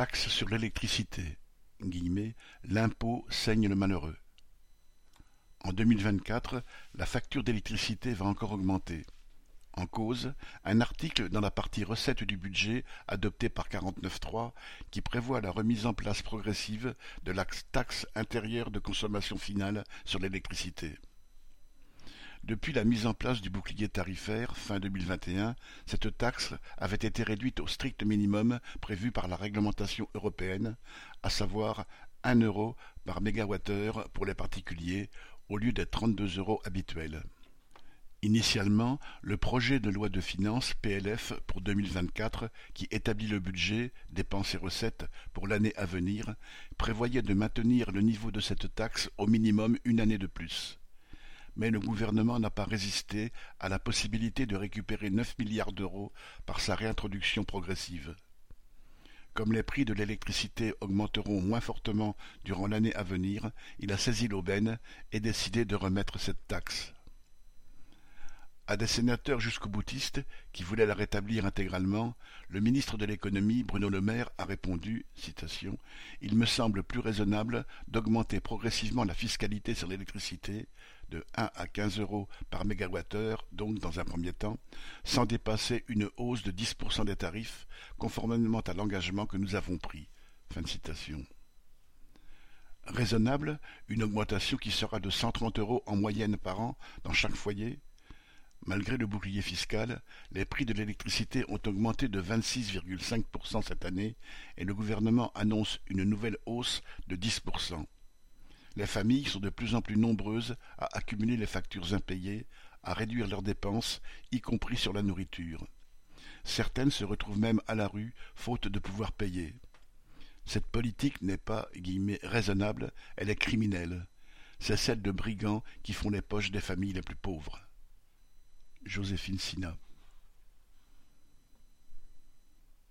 Taxe sur l'électricité (l'impôt saigne le malheureux). En deux mille vingt-quatre, la facture d'électricité va encore augmenter. En cause, un article dans la partie recettes du budget adopté par 49.3 qui prévoit la remise en place progressive de la taxe intérieure de consommation finale sur l'électricité. Depuis la mise en place du bouclier tarifaire fin 2021, cette taxe avait été réduite au strict minimum prévu par la réglementation européenne, à savoir un euro par mégawattheure pour les particuliers au lieu des 32 euros habituels. Initialement, le projet de loi de finances PLF pour 2024, qui établit le budget, dépenses et recettes pour l'année à venir, prévoyait de maintenir le niveau de cette taxe au minimum une année de plus. Mais le gouvernement n'a pas résisté à la possibilité de récupérer 9 milliards d'euros par sa réintroduction progressive. Comme les prix de l'électricité augmenteront moins fortement durant l'année à venir, il a saisi l'aubaine et décidé de remettre cette taxe. À des sénateurs jusqu'au-boutistes qui voulaient la rétablir intégralement, le ministre de l'économie, Bruno Le Maire, a répondu citation, Il me semble plus raisonnable d'augmenter progressivement la fiscalité sur l'électricité de 1 à 15 euros par mégawattheure, donc dans un premier temps, sans dépasser une hausse de 10% des tarifs, conformément à l'engagement que nous avons pris. Fin de citation. Raisonnable, une augmentation qui sera de 130 euros en moyenne par an dans chaque foyer Malgré le bouclier fiscal, les prix de l'électricité ont augmenté de 26,5% cette année et le gouvernement annonce une nouvelle hausse de 10%. Les familles sont de plus en plus nombreuses à accumuler les factures impayées, à réduire leurs dépenses, y compris sur la nourriture. Certaines se retrouvent même à la rue, faute de pouvoir payer. Cette politique n'est pas raisonnable, elle est criminelle. C'est celle de brigands qui font les poches des familles les plus pauvres. Joséphine Sina